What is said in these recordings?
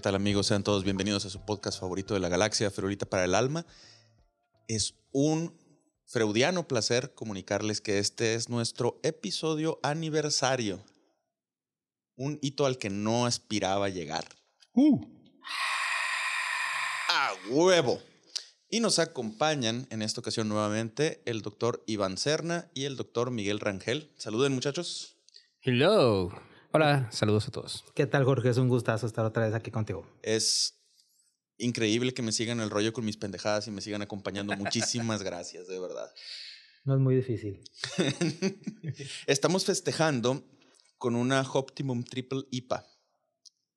¿Qué tal amigos? Sean todos bienvenidos a su podcast favorito de la galaxia, Ferulita para el Alma. Es un freudiano placer comunicarles que este es nuestro episodio aniversario. Un hito al que no aspiraba llegar. Uh, ¡A huevo! Y nos acompañan en esta ocasión nuevamente el doctor Iván Serna y el doctor Miguel Rangel. Saluden muchachos. Hello. Hola, saludos a todos. ¿Qué tal, Jorge? Es un gustazo estar otra vez aquí contigo. Es increíble que me sigan el rollo con mis pendejadas y me sigan acompañando. Muchísimas gracias, de verdad. No es muy difícil. Estamos festejando con una Optimum Triple IPA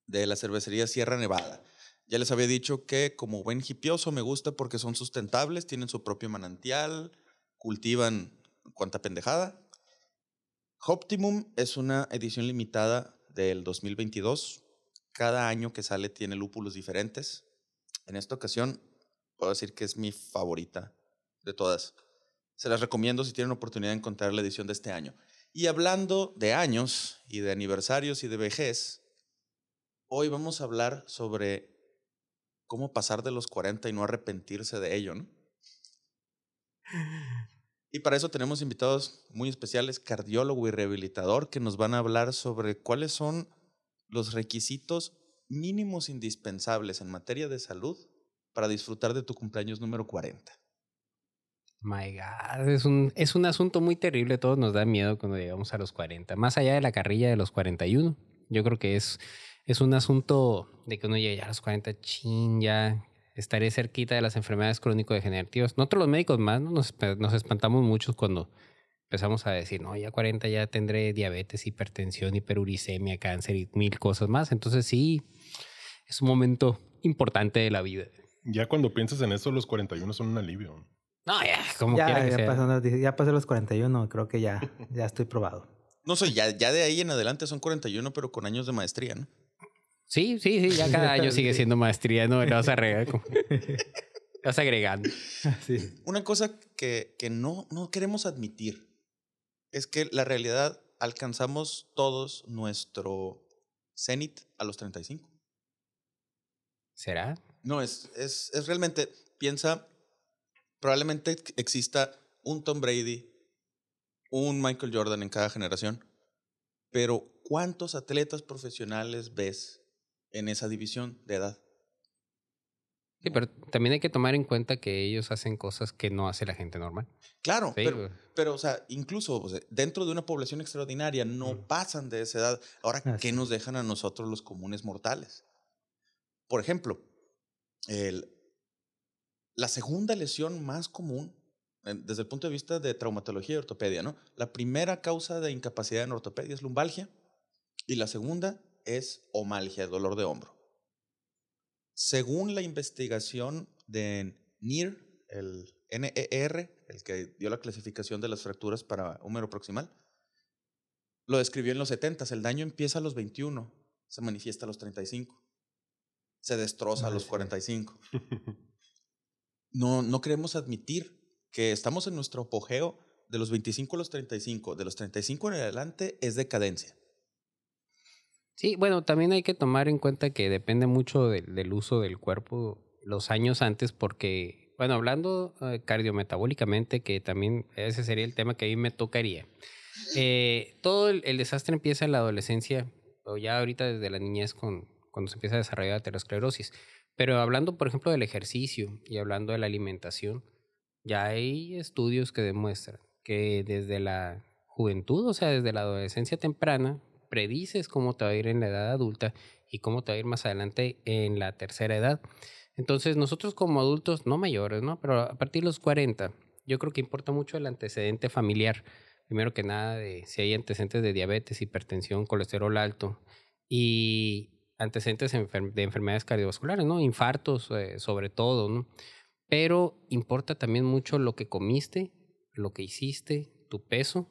de la cervecería Sierra Nevada. Ya les había dicho que como buen hipioso me gusta porque son sustentables, tienen su propio manantial, cultivan cuanta pendejada. Optimum es una edición limitada del 2022. Cada año que sale tiene lúpulos diferentes. En esta ocasión puedo decir que es mi favorita de todas. Se las recomiendo si tienen oportunidad de encontrar la edición de este año. Y hablando de años y de aniversarios y de vejez, hoy vamos a hablar sobre cómo pasar de los 40 y no arrepentirse de ello, ¿no? Y para eso tenemos invitados muy especiales, cardiólogo y rehabilitador, que nos van a hablar sobre cuáles son los requisitos mínimos indispensables en materia de salud para disfrutar de tu cumpleaños número 40. My God, es un, es un asunto muy terrible. Todos nos da miedo cuando llegamos a los 40. Más allá de la carrilla de los 41, yo creo que es, es un asunto de que uno llegue ya a los 40, chin, ya estaré cerquita de las enfermedades crónico-degenerativas. Nosotros los médicos más ¿no? nos, nos espantamos mucho cuando empezamos a decir, no, ya 40 ya tendré diabetes, hipertensión, hiperuricemia, cáncer y mil cosas más. Entonces sí, es un momento importante de la vida. Ya cuando piensas en eso, los 41 son un alivio. No, ya, como ya, quiera que ya, sea. pasando- ya pasé los 41, creo que ya, ya estoy probado. No sé, ya, ya de ahí en adelante son 41, pero con años de maestría, ¿no? Sí, sí, sí, ya cada año sigue siendo maestría, ¿no? Le vas a agregar. como- vas agregando. Sí. Una cosa que, que no, no queremos admitir es que la realidad alcanzamos todos nuestro cenit a los 35. ¿Será? No, es, es, es realmente, piensa, probablemente exista un Tom Brady, un Michael Jordan en cada generación, pero ¿cuántos atletas profesionales ves en esa división de edad? Sí, pero también hay que tomar en cuenta que ellos hacen cosas que no hace la gente normal. Claro, Sí, pero, pero, o sea, incluso o sea, dentro de una población extraordinaria no Mm. pasan de esa edad. Ahora, Así ¿qué nos dejan a nosotros los comunes mortales? Por ejemplo, el- la segunda lesión más común desde el punto de vista de traumatología y ortopedia, ¿no? La primera causa de incapacidad en ortopedia es lumbalgia y la segunda es omalgia, dolor de hombro. Según la investigación de NIR, el NER, el que dio la clasificación de las fracturas para húmero proximal, lo describió en los 70. El daño empieza a los 21, se manifiesta a los 35, se destroza a los Así es. 45. No, no queremos admitir que estamos en nuestro apogeo de los 25 a los 35. De los 35 en adelante es decadencia. Sí, bueno, también hay que tomar en cuenta que depende mucho del- uso del cuerpo los años antes porque, bueno, hablando eh, cardiometabólicamente, que también ese sería el tema que a mí me tocaría. Eh, todo el, el desastre empieza en la adolescencia o ya ahorita desde la niñez con, cuando se empieza a desarrollar la aterosclerosis. Pero hablando, por ejemplo, del ejercicio y hablando de la alimentación, ya hay estudios que demuestran que desde la juventud, o sea, desde la adolescencia temprana, predices cómo te va a ir en la edad adulta y cómo te va a ir más adelante en la tercera edad. Entonces, nosotros como adultos, no mayores, ¿no? Pero a partir de los 40, yo creo que importa mucho el antecedente familiar. primero que nada, de si hay antecedentes de diabetes, hipertensión, colesterol alto y antecedentes de enfermedades cardiovasculares, ¿no? Infartos, eh, sobre todo. Pero importa también mucho lo que comiste, lo que hiciste, tu peso,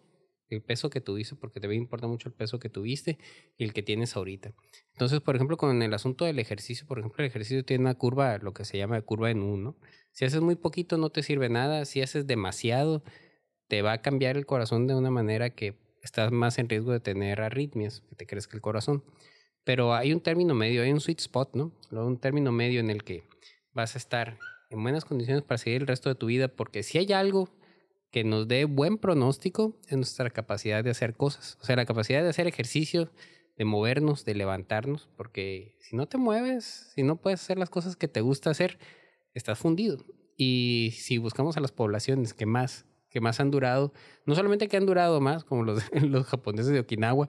el peso que tuviste, porque te importa mucho el peso que tuviste y el que tienes ahorita. Entonces, por ejemplo, con el asunto del ejercicio, por ejemplo, el ejercicio tiene una curva, lo que se llama curva en uno. Si haces muy poquito no te sirve nada, si haces demasiado te va a cambiar el corazón de una manera que estás más en riesgo de tener arritmias, que te crezca el corazón. Pero hay un término medio, hay un sweet spot, ¿no? Un término medio en el que vas a estar en buenas condiciones para seguir el resto de tu vida, porque si hay algo que nos dé buen pronóstico es nuestra capacidad de hacer cosas, o sea, la capacidad de hacer ejercicio, de movernos, de levantarnos, porque si no te mueves, si no puedes hacer las cosas que te gusta hacer, estás fundido. Y si buscamos a las poblaciones que más que más han durado, no solamente que han durado más, como los, los japoneses de Okinawa,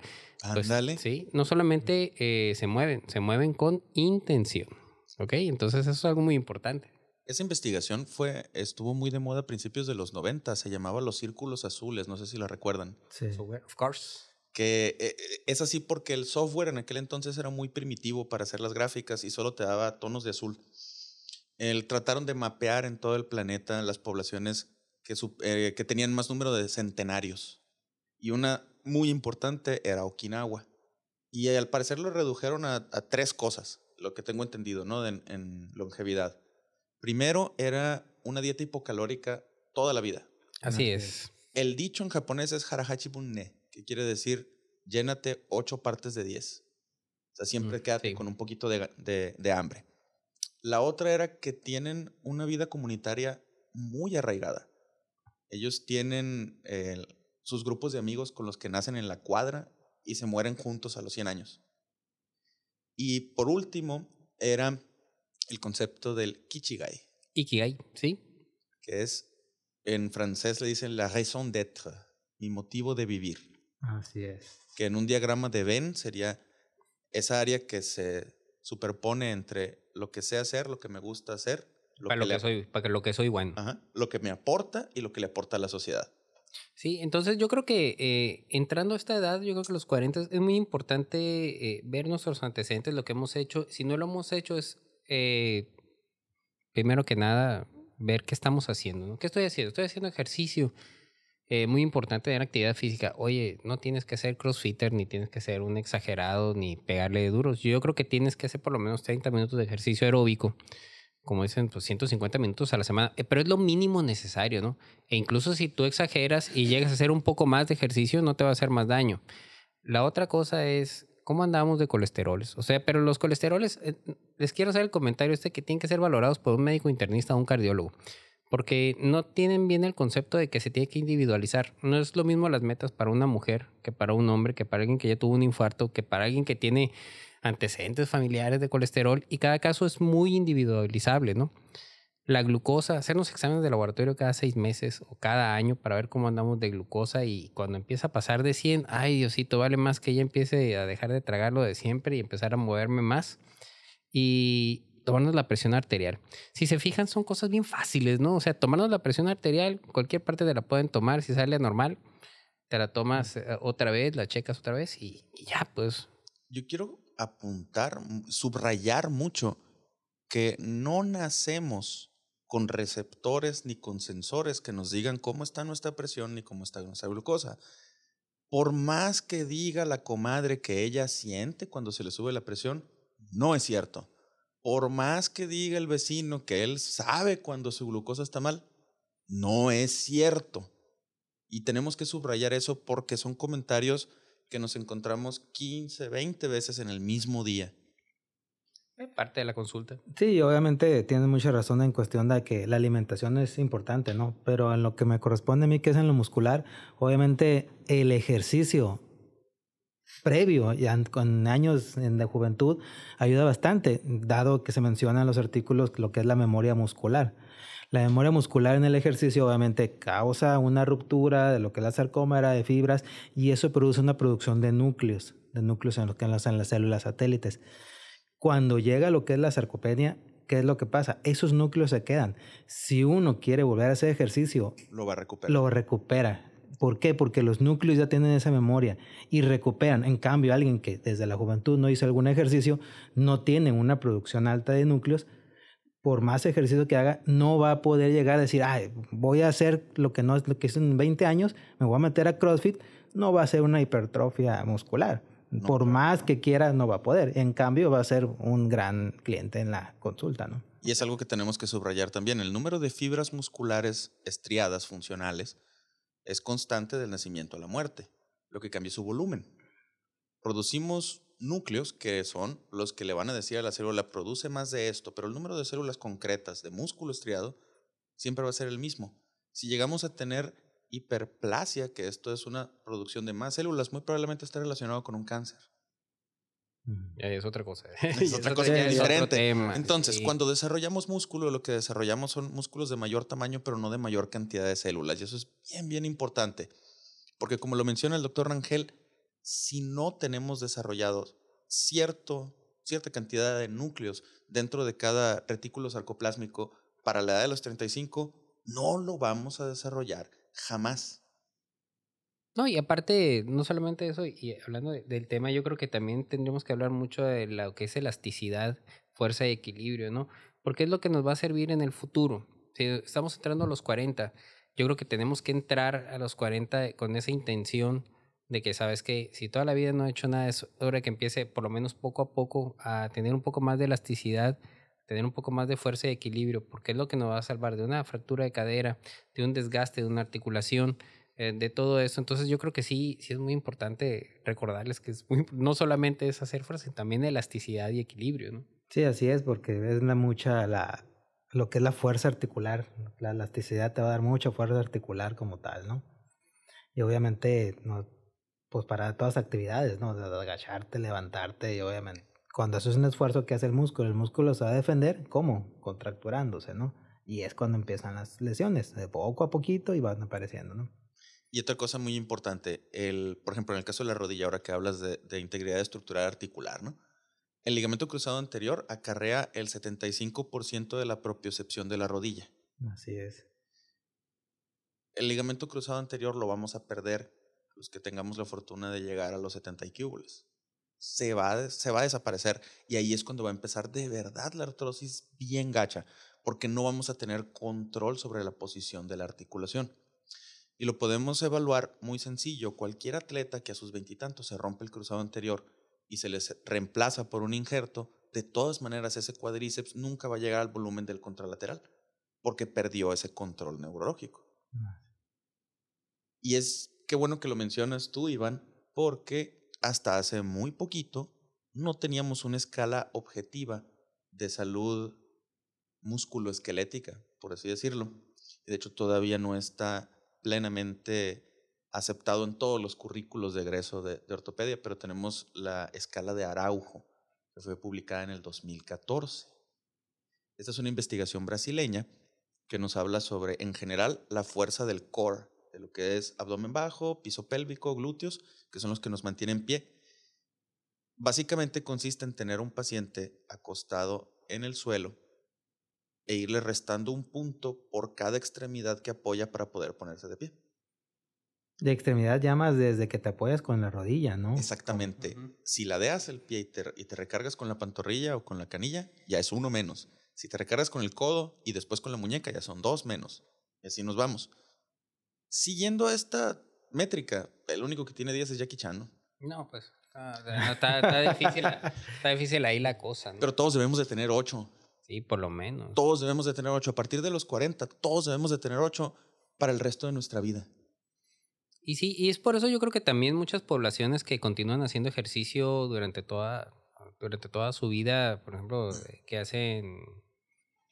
pues, sí, no solamente eh, se mueven, se mueven con intención. ¿Ok? Entonces eso es algo muy importante. Esa investigación fue, estuvo muy de moda a principios de los 90, se llamaba los círculos azules, no sé si la recuerdan. Sí. of course. Que eh, eh, es así porque el software en aquel entonces era muy primitivo para hacer las gráficas y solo te daba tonos de azul. El, trataron de mapear en todo el planeta las poblaciones que, eh, que tenían más número de centenarios. Y una muy importante era Okinawa. Y al parecer lo redujeron a, tres cosas, lo que tengo entendido, ¿no? En, en, longevidad. Primero era una dieta hipocalórica toda la vida. Así es. El dicho en japonés es harahachi bunne, que quiere decir llénate ocho partes de diez. O sea, siempre mm, quédate con un poquito de, de, de hambre. La otra era que tienen una vida comunitaria muy arraigada. Ellos tienen eh, sus grupos de amigos con los que nacen en la cuadra y se mueren juntos a los 100 años. Y por último, era el concepto del Kichigai. Ikigai, sí. Que es, en francés le dicen la raison d'être, mi motivo de vivir. Así es. Que en un diagrama de Venn sería esa área que se superpone entre lo que sé hacer, lo que me gusta hacer para, lo que soy, para lo que soy bueno. lo que me aporta y lo que le aporta a la sociedad. Sí, entonces yo creo que eh, entrando a esta edad, yo creo que los 40 es muy importante eh, ver nuestros antecedentes, lo que hemos hecho. Si no lo hemos hecho es, eh, primero que nada, ver qué estamos haciendo. ¿Qué estoy haciendo? Estoy haciendo ejercicio. muy importante tener actividad física. Oye, no tienes que ser crossfitter, ni tienes que ser un exagerado, ni pegarle duros. Yo creo que tienes que hacer por lo menos 30 minutos de ejercicio aeróbico como dicen, pues 150 minutos a la semana, eh, pero es lo mínimo necesario, ¿no? E incluso si tú exageras y llegas a hacer un poco más de ejercicio, no te va a hacer más daño. La otra cosa es, ¿cómo andamos de colesteroles? O sea, pero los colesteroles, eh, les quiero hacer el comentario este que tienen que ser valorados por un médico internista o un cardiólogo, porque no tienen bien el concepto de que se tiene que individualizar. No es lo mismo las metas para una mujer que para un hombre, que para alguien que ya tuvo un infarto, que para alguien que tiene antecedentes familiares de colesterol y cada caso es muy individualizable, ¿no? La glucosa, hacernos exámenes de laboratorio cada seis meses o cada año para ver cómo andamos de glucosa y cuando empieza a pasar de 100, ay Diosito, vale más que ya empiece a dejar de tragarlo de siempre y empezar a moverme más. Y tomarnos la presión arterial. Si se fijan, son cosas bien fáciles, ¿no? O sea, tomarnos la presión arterial, cualquier parte de la pueden tomar, si sale normal, te la tomas eh, otra vez, la checas otra vez y, y ya, pues. Yo quiero apuntar, subrayar mucho que no nacemos con receptores ni con sensores que nos digan cómo está nuestra presión ni cómo está nuestra glucosa. Por más que diga la comadre que ella siente cuando se le sube la presión, no es cierto. Por más que diga el vecino que él sabe cuando su glucosa está mal, no es cierto. Y tenemos que subrayar eso porque son comentarios que nos encontramos 15, 20 veces en el mismo día. Parte de la consulta. Sí, obviamente tienes mucha razón en cuestión de que la alimentación es importante, ¿no? Pero en lo que me corresponde a mí, que es en lo muscular, obviamente el ejercicio previo, ya con años de juventud, ayuda bastante, dado que se menciona en los artículos lo que es la memoria muscular. La memoria muscular en el ejercicio obviamente causa una ruptura de lo que es la sarcómera, de fibras, y eso produce una producción de núcleos, de núcleos en los que enlazan las células satélites. Cuando llega lo que es la sarcopenia, ¿qué es lo que pasa? Esos núcleos se quedan. Si uno quiere volver a hacer ejercicio, lo va a recuperar. Lo recupera. ¿Por qué? Porque los núcleos ya tienen esa memoria y recuperan. En cambio, alguien que desde la juventud no hizo algún ejercicio, no tiene una producción alta de núcleos, por más ejercicio que haga, no va a poder llegar a decir, Ay, voy a hacer lo que no es lo que hice en 20 años, me voy a meter a CrossFit, no va a ser una hipertrofia muscular. Por más que quiera, no va a poder. En cambio, va a ser un gran cliente en la consulta, ¿no? Y es algo que tenemos que subrayar también. El número de fibras musculares estriadas funcionales es constante del nacimiento a la muerte, lo que cambia su volumen. Producimos núcleos que son los que le van a decir a la célula, produce más de esto, pero el número de células concretas de músculo estriado siempre va a ser el mismo. Si llegamos a tener hiperplasia, que esto es una producción de más células, muy probablemente está relacionado con un cáncer. Ya es otra cosa. Es otra cosa diferente. Entonces, cuando desarrollamos músculo, lo que desarrollamos son músculos de mayor tamaño, pero no de mayor cantidad de células. Y eso es bien, bien importante. Porque como lo menciona el doctor Rangel, si no tenemos desarrollados cierto, cierta cantidad de núcleos dentro de cada retículo sarcoplásmico para la edad de los 35, no lo vamos a desarrollar jamás. No, y aparte, no solamente eso, y hablando del tema, yo creo que también tendríamos que hablar mucho de lo que es elasticidad, fuerza y equilibrio, ¿no? Porque es lo que nos va a servir en el futuro. Si estamos entrando a los 40, yo creo que tenemos que entrar a los 40 con esa intención de que, sabes que si toda la vida no he hecho nada, es hora que empiece por lo menos poco a poco a tener un poco más de elasticidad, tener un poco más de fuerza y equilibrio, porque es lo que nos va a salvar de una fractura de cadera, de un desgaste de una articulación eh, de todo eso. Entonces yo creo que sí, sí es muy importante recordarles que es muy, no solamente es hacer fuerza, sino también elasticidad y equilibrio, ¿no? Sí, así es, porque es la mucha la lo que es la fuerza articular. La elasticidad te va a dar mucha fuerza articular como tal, ¿no? Y obviamente, no, pues para todas las actividades, ¿no? De agacharte, levantarte y obviamente cuando eso es un esfuerzo que hace el músculo, el músculo se va a defender, ¿cómo? Contracturándose, ¿no? Y es cuando empiezan las lesiones, de poco a poquito y van apareciendo, ¿no? Y otra cosa muy importante, el, por ejemplo, en el caso de la rodilla, ahora que hablas de, de integridad estructural articular, ¿no? El ligamento cruzado anterior acarrea el 75% de la propiocepción de la rodilla. Así es. El ligamento cruzado anterior lo vamos a perder los que tengamos la fortuna de llegar a los 70 y Se va, se va a desaparecer y ahí es cuando va a empezar de verdad la artrosis bien gacha, porque no vamos a tener control sobre la posición de la articulación. Y lo podemos evaluar muy sencillo. Cualquier atleta que a sus veintitantos se rompe el cruzado anterior y se les reemplaza por un injerto, de todas maneras ese cuadríceps nunca va a llegar al volumen del contralateral porque perdió ese control neurológico. Y es qué bueno que lo mencionas tú, Iván, porque hasta hace muy poquito no teníamos una escala objetiva de salud musculoesquelética, por así decirlo. De hecho, todavía no está plenamente aceptado en todos los currículos de egreso de, ortopedia, pero tenemos la escala de Araujo, que fue publicada en el 2014. Esta es una investigación brasileña que nos habla sobre, en general, la fuerza del core, de lo que es abdomen bajo, piso pélvico, glúteos, que son los que nos mantienen en pie. Básicamente consiste en tener un paciente acostado en el suelo e irle restando un punto por cada extremidad que apoya para poder ponerse de pie. De extremidad llamas desde que te apoyas con la rodilla, ¿no? Exactamente. Si ladeas el pie y te, y te, recargas con la pantorrilla o con la canilla, ya es uno menos. Si te recargas con el codo y después con la muñeca, ya son dos menos. Y así nos vamos. Siguiendo esta métrica, el único que tiene 10 es Jackie Chan, ¿no? No, pues está, difícil, está difícil ahí la cosa. ¿no? Pero todos debemos de tener 8. Sí, por lo menos. Todos debemos de tener 8. A partir de los 40, todos debemos de tener 8 para el resto de nuestra vida. Y sí, y es por eso yo creo que también muchas poblaciones que continúan haciendo ejercicio durante toda, durante toda su vida, por ejemplo, que hacen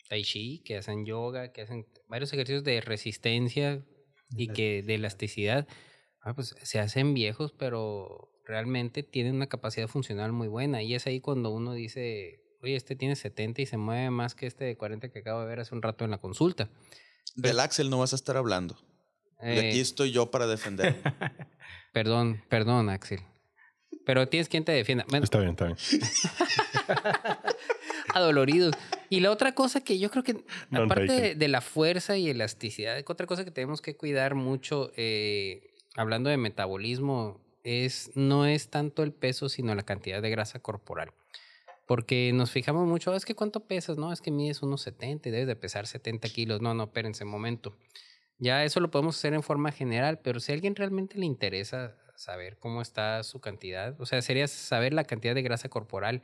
tai chi, que hacen yoga, que hacen varios ejercicios de resistencia y que de elasticidad, ah, pues se hacen viejos, pero realmente tienen una capacidad funcional muy buena. Y es ahí cuando uno dice, oye, este tiene 70 y se mueve más que este de 40 que acabo de ver hace un rato en la consulta. Del Axel no vas a estar hablando. y aquí eh. estoy yo para defender. perdón, perdón, Axel. Pero tienes quien te defienda. está bien, está bien. Adoloridos. Y la otra cosa que yo creo que, aparte de, la fuerza y elasticidad, otra cosa que tenemos que cuidar mucho, eh, hablando de metabolismo, es, no es tanto el peso, sino la cantidad de grasa corporal. Porque nos fijamos mucho, es que cuánto pesas, ¿no? Es que mides unos 70 y debes de pesar 70 kilos. No, no, espérense un momento. Ya eso lo podemos hacer en forma general, pero si a alguien realmente le interesa saber cómo está su cantidad, o sea, sería saber la cantidad de grasa corporal,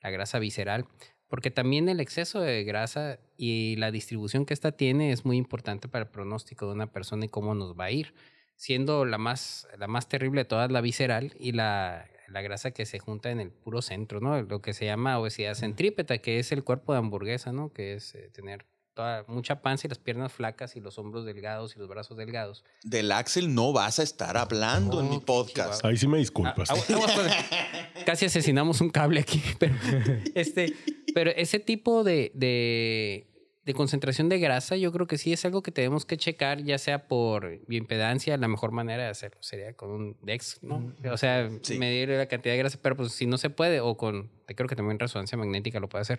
la grasa visceral, porque también el exceso de grasa y la distribución que ésta tiene es muy importante para el pronóstico de una persona y cómo nos va a ir, siendo la más, la más terrible de todas la visceral y la, la grasa que se junta en el puro centro, ¿no? Lo que se llama obesidad centrípeta, que es el cuerpo de hamburguesa, ¿no? Que es eh, tener toda, mucha panza y las piernas flacas y los hombros delgados y los brazos delgados. Del Axel no vas a estar hablando en mi podcast. Ahí sí me disculpas. Ah, agua con- Casi asesinamos un cable aquí, pero, este, pero ese tipo de, de, de concentración de grasa yo creo que sí es algo que tenemos que checar, ya sea por bioimpedancia, la mejor manera de hacerlo sería con un DEX, ¿no? O sea, Sí. medir la cantidad de grasa, pero pues si no se puede, o con, creo que también resonancia magnética lo puede hacer,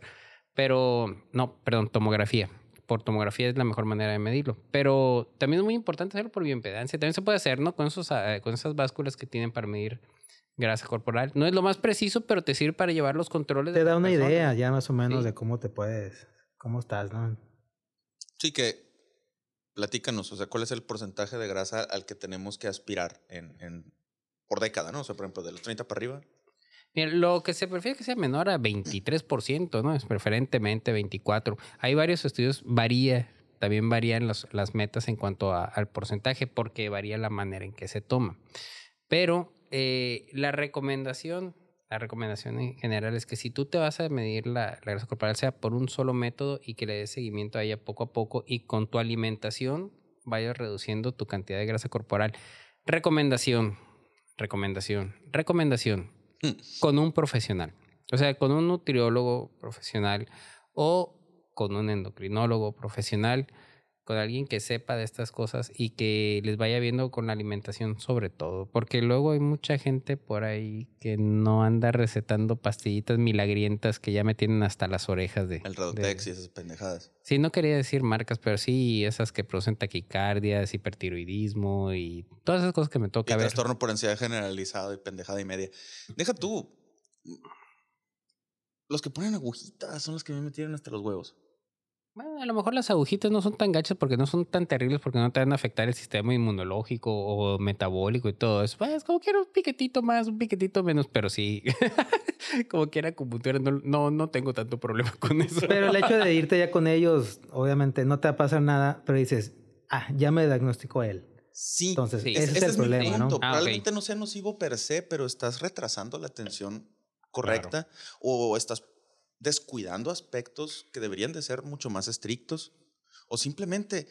pero no, perdón, tomografía. Por tomografía es la mejor manera de medirlo. Pero también es muy importante hacerlo por bioimpedancia. También se puede hacer, ¿no? Con, esos, ah, con esas básculas que tienen para medir grasa corporal. No es lo más preciso, pero te sirve para llevar los controles. Te de da una persona. idea ya más o menos Sí. de cómo te puedes, cómo estás, ¿no? Sí, que platícanos, o sea, ¿cuál es el porcentaje de grasa al que tenemos que aspirar en, en- por década, ¿no? O sea, por ejemplo, de los 30 para arriba. Lo que se prefiere que sea menor a 23%, ¿no? Es preferentemente 24%. Hay varios estudios, varía, también varían los- las metas en cuanto a- al porcentaje porque varía la manera en que se toma. Pero eh, la recomendación, la recomendación en general es que si tú te vas a medir la, la grasa corporal sea por un solo método y que le des seguimiento a ella poco a poco y con tu alimentación vayas reduciendo tu cantidad de grasa corporal. Recomendación, recomendación, recomendación. Con un profesional. O sea, con un nutriólogo profesional o con un endocrinólogo profesional, con alguien que sepa de estas cosas y que les vaya viendo con la alimentación sobre todo. Porque luego hay mucha gente por ahí que no anda recetando pastillitas milagrientas que ya me tienen hasta las orejas de... El de- Redotex y esas pendejadas. Sí, no quería decir marcas, pero sí esas que producen taquicardias, hipertiroidismo y todas esas cosas que me Y toca ver. trastorno por ansiedad generalizado y pendejada y media. Deja tú. Los que ponen agujitas son los que me metieron hasta los huevos. Bueno, a lo mejor las agujitas no son tan gachas porque no son tan terribles porque no te van a afectar el sistema inmunológico o metabólico y todo eso. Pues como quiera un piquetito más, un piquetito menos, pero sí, como quiera acupuntura, no, no, no tengo tanto problema con eso. Pero el hecho de irte ya con ellos, obviamente no te va a pasar nada, pero dices, ah, ya me diagnosticó él. Sí. Entonces, Sí. ese es, el problema, ¿no? Ah. Probablemente no sea nocivo per se, pero estás retrasando la atención correcta o estás descuidando aspectos que deberían de ser mucho más estrictos o simplemente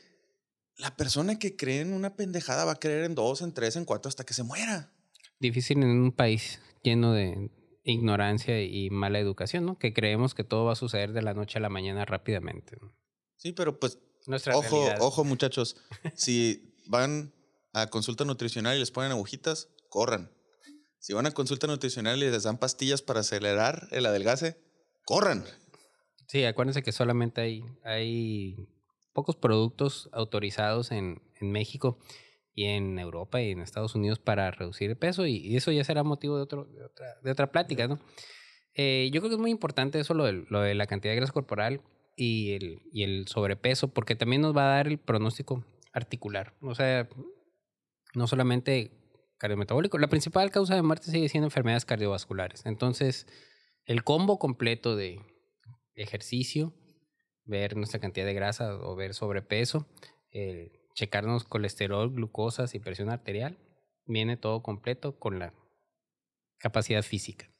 la persona que cree en una pendejada va a creer en dos, en tres, en cuatro hasta que se muera. Difícil en un país lleno de ignorancia y mala educación, ¿no? Que creemos que todo va a suceder de la noche a la mañana rápidamente. Sí, pero pues Nuestra ojo, realidad. ojo muchachos, si van a consulta nutricional y les ponen agujitas, corran. Si van a consulta nutricional y les dan pastillas para acelerar el adelgace, corran. Sí, acuérdense que solamente hay, hay pocos productos autorizados en, en México y en Europa y en Estados Unidos para reducir el peso y, eso ya será motivo de, otro, de, otra, de otra plática, ¿no? Eh, yo creo que es muy importante eso, lo de, lo de la cantidad de grasa corporal y el, y el sobrepeso, porque también nos va a dar el pronóstico articular. O sea, no solamente cardiometabólico, la principal causa de muerte sigue siendo enfermedades cardiovasculares. Entonces, el combo completo de ejercicio, ver nuestra cantidad de grasa o ver sobrepeso, eh, checarnos colesterol, glucosas y presión arterial, viene todo completo con la capacidad física.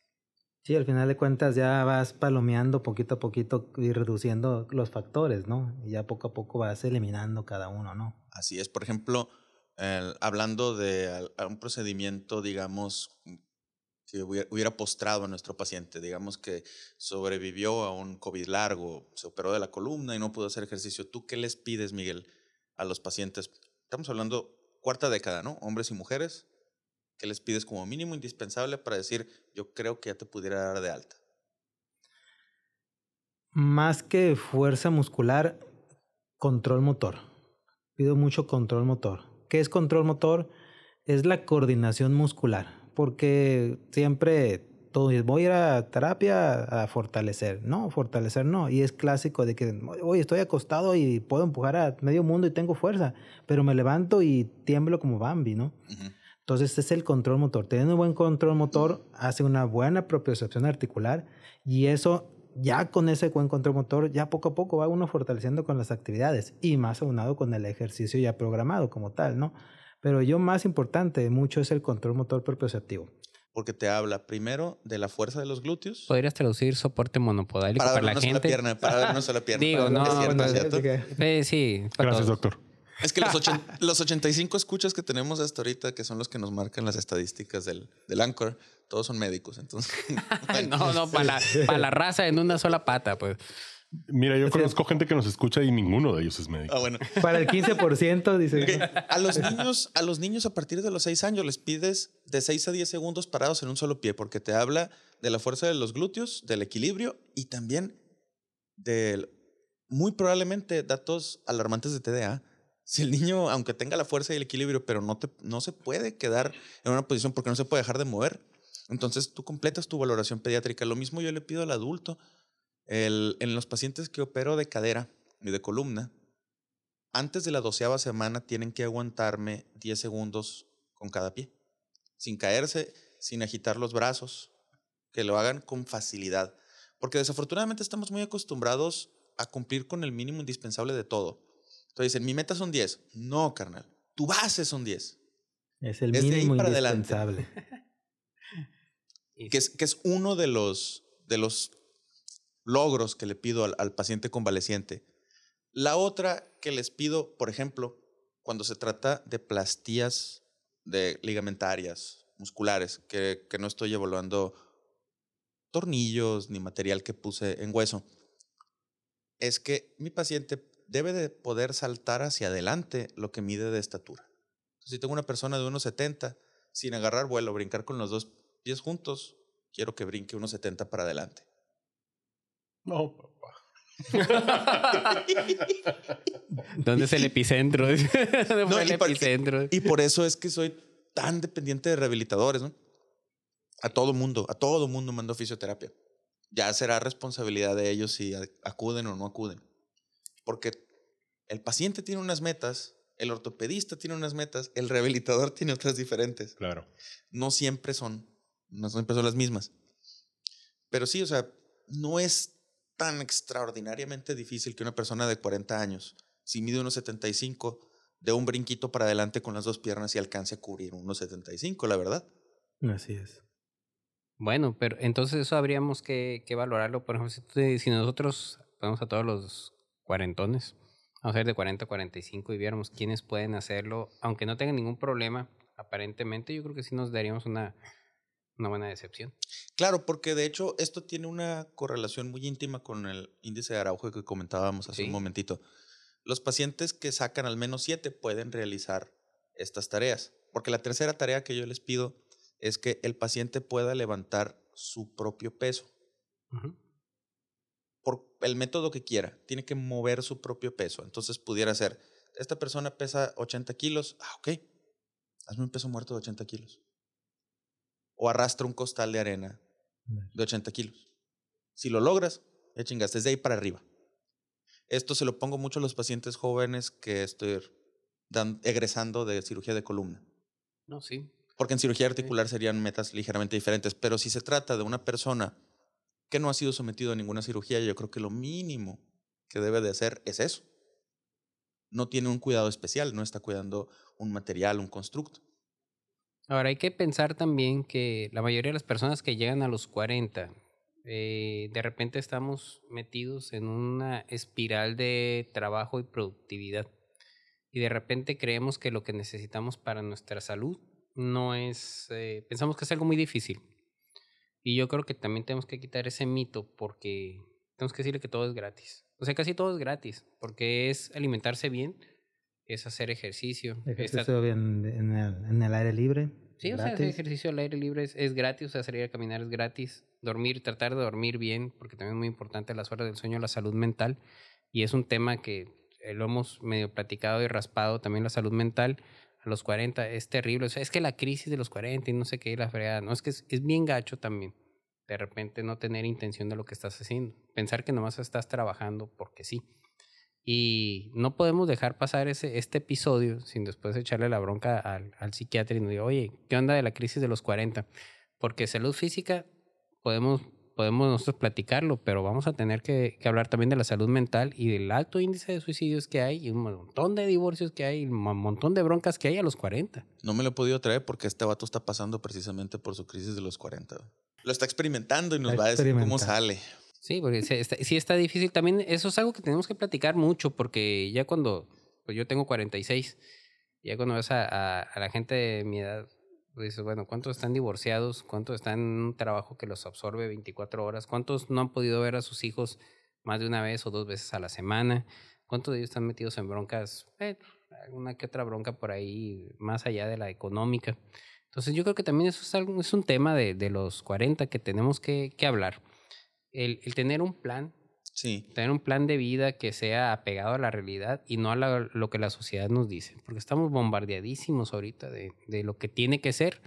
Sí, al final de cuentas ya vas palomeando poquito a poquito y reduciendo los factores, ¿no? Y ya poco a poco vas eliminando cada uno, ¿no? Así es, por ejemplo, el- hablando de a un procedimiento, digamos, que hubiera, hubiera postrado a nuestro paciente, digamos que sobrevivió a un COVID largo, se operó de la columna y no pudo hacer ejercicio. ¿Tú qué les pides, Miguel, a los pacientes? Estamos hablando cuarta década, ¿no? Hombres y mujeres. ¿Qué les pides como mínimo indispensable para decir, yo creo que ya te pudiera dar de alta? Más que fuerza muscular, control motor. Pido mucho control motor. ¿Qué es control motor? es la coordinación muscular, porque siempre todo es, voy a ir a terapia a fortalecer, no, fortalecer no, y es clásico de que, oye, estoy acostado y puedo empujar a medio mundo y tengo fuerza, pero me levanto y tiemblo como Bambi, ¿no? Ujú. Entonces es el control motor. Teniendo un buen control motor hace una buena propiocepción articular y eso ya con ese buen control motor ya poco a poco va uno fortaleciendo con las actividades y más aunado con el ejercicio ya programado como tal, ¿no? Pero yo más importante mucho es el control motor propioceptivo. Porque te habla primero de la fuerza de los glúteos. Podrías traducir soporte monopodálico Para para, la gente. pierna, para ver una sola pierna. Digo, no, Es cierto, bueno, cierto. Que- Eh, sí. Gracias, todos. doctor. Es que los, ochen- los 85 escuchas que tenemos hasta ahorita, que son los que nos marcan las estadísticas del, del Anchor, todos son médicos. Entonces, no, no, para la, para la raza en una sola pata, pues. Mira, yo conozco gente que nos escucha y ninguno de ellos es médico. ah, bueno. Para el 15% dice. Ok, A los niños, a los niños a partir de los 6 años les pides de 6 a 10 segundos parados en un solo pie, porque te habla de la fuerza de los glúteos, del equilibrio y también de muy probablemente datos alarmantes de TDA. Si el niño, aunque tenga la fuerza y el equilibrio, pero no, te, no se puede quedar en una posición porque no se puede dejar de mover, entonces tú completas tu valoración pediátrica. Lo mismo yo le pido al adulto. El- en los pacientes que opero de cadera y de columna, antes de la doceava semana tienen que aguantarme 10 segundos con cada pie, sin caerse, sin agitar los brazos, que lo hagan con facilidad. Porque desafortunadamente estamos muy acostumbrados a cumplir con el mínimo indispensable de todo. Entonces dicen, mi meta son 10. No, carnal, tu base son 10. Es el Es de ahí mínimo para adelante. indispensable. Que es, que es uno de los, de los logros que le pido al, paciente convaleciente. La otra que les pido, por ejemplo, cuando se trata de plastías de ligamentarias, musculares, que, no estoy evaluando tornillos ni material que puse en hueso, es que mi paciente debe de poder saltar hacia adelante lo que mide de estatura. Si tengo una persona de unos 70, sin agarrar vuelo, brincar con los dos pies juntos, quiero que brinque unos 70 para adelante. No, papá. ¿Dónde es el epicentro? ¿Dónde No, fue el y por- epicentro? Y por eso es que soy tan dependiente de rehabilitadores, ¿no? A todo mundo, a todo mundo mando fisioterapia. Ya será responsabilidad de ellos si acuden o no acuden. Porque el paciente tiene unas metas, el ortopedista tiene unas metas, el rehabilitador tiene otras diferentes. Claro. no siempre son, no siempre son las mismas. Pero sí, o sea, no es tan extraordinariamente difícil que una persona de 40 años, si mide unos 75, dé un brinquito para adelante con las dos piernas y alcance a cubrir unos 75, la verdad. Así es. Bueno, pero entonces eso habríamos que, que valorarlo. Por ejemplo, si, tú- si nosotros vamos a todos los cuarentones, vamos a ver de 40 a 45 y viéramos quiénes pueden hacerlo, aunque no tengan ningún problema, aparentemente yo creo que sí nos daríamos una, una buena decepción. Claro, porque de hecho esto tiene una correlación muy íntima con el índice de Araujo que comentábamos hace Sí. un momentito. Los pacientes que sacan al menos 7 pueden realizar estas tareas, porque la tercera tarea que yo les pido es que el paciente pueda levantar su propio peso. Por el método que quiera, tiene que mover su propio peso. Entonces pudiera ser, esta persona pesa 80 kilos, ah, ok, hazme un peso muerto de 80 kilos. O arrastra un costal de arena de 80 kilos. Si lo logras, ya chingaste, desde ahí para arriba. Esto se lo pongo mucho a los pacientes jóvenes que estoy dan- egresando de cirugía de columna. No, sí. Porque en cirugía articular serían metas ligeramente diferentes. Pero si se trata de una persona que no ha sido sometido a ninguna cirugía, yo creo que lo mínimo que debe de hacer es eso. No tiene un cuidado especial, no está cuidando un material, un constructo. Ahora hay que pensar también que la mayoría de las personas que llegan a los 40, eh, de repente estamos metidos en una espiral de trabajo y productividad. Y de repente creemos que lo que necesitamos para nuestra salud no es, eh, pensamos que es algo muy difícil. Y yo creo que también tenemos que quitar ese mito porque tenemos que decirle que todo es gratis. O sea, casi todo es gratis, porque es alimentarse bien, es hacer ejercicio, Ejercicio en el, en el aire libre. Sí, o sea, hacer ejercicio al aire libre es, es gratis, o sea, salir a caminar es gratis, dormir, tratar de dormir bien, porque también es muy importante las horas del sueño, la salud mental, y es un tema que eh, lo hemos medio platicado y raspado también la salud mental. a los 40 es terrible. O sea, es que la crisis de los 40 y no sé qué, la fregada, no, es que es, es bien gacho también. De repente no tener intención de lo que estás haciendo. Pensar que nomás estás trabajando porque sí. Y no podemos dejar pasar ese, este episodio sin después echarle la bronca al, al psiquiatra y nos diga, oye, ¿qué onda de la crisis de los 40? Porque salud física podemos, podemos nosotros platicarlo, pero vamos a tener que, que hablar también de la salud mental y del alto índice de suicidios que hay y un montón de divorcios que hay y un montón de broncas que hay a los 40. No me lo he podido traer porque este vato está pasando precisamente por su crisis de los 40. güey. Lo está experimentando y nos va a decir cómo sale. Sí, porque está, sí está difícil. También eso es algo que tenemos que platicar mucho porque ya cuando, pues yo tengo 46, ya cuando ves a, a, a la gente de mi edad, dices, bueno, ¿cuántos están divorciados? ¿Cuántos están en un trabajo que los absorbe 24 horas? ¿Cuántos no han podido ver a sus hijos más de una vez o dos veces a la semana? ¿Cuántos de ellos están metidos en broncas? Eh, alguna que otra bronca por ahí, más allá de la económica. Entonces yo creo que también eso es, algo, es un tema de, de los 40 que tenemos que, que hablar. El, el tener un plan Sí. tener un plan de vida que sea apegado a la realidad y no a la- lo que la sociedad nos dice, porque estamos bombardeadísimos ahorita de, de lo que tiene que ser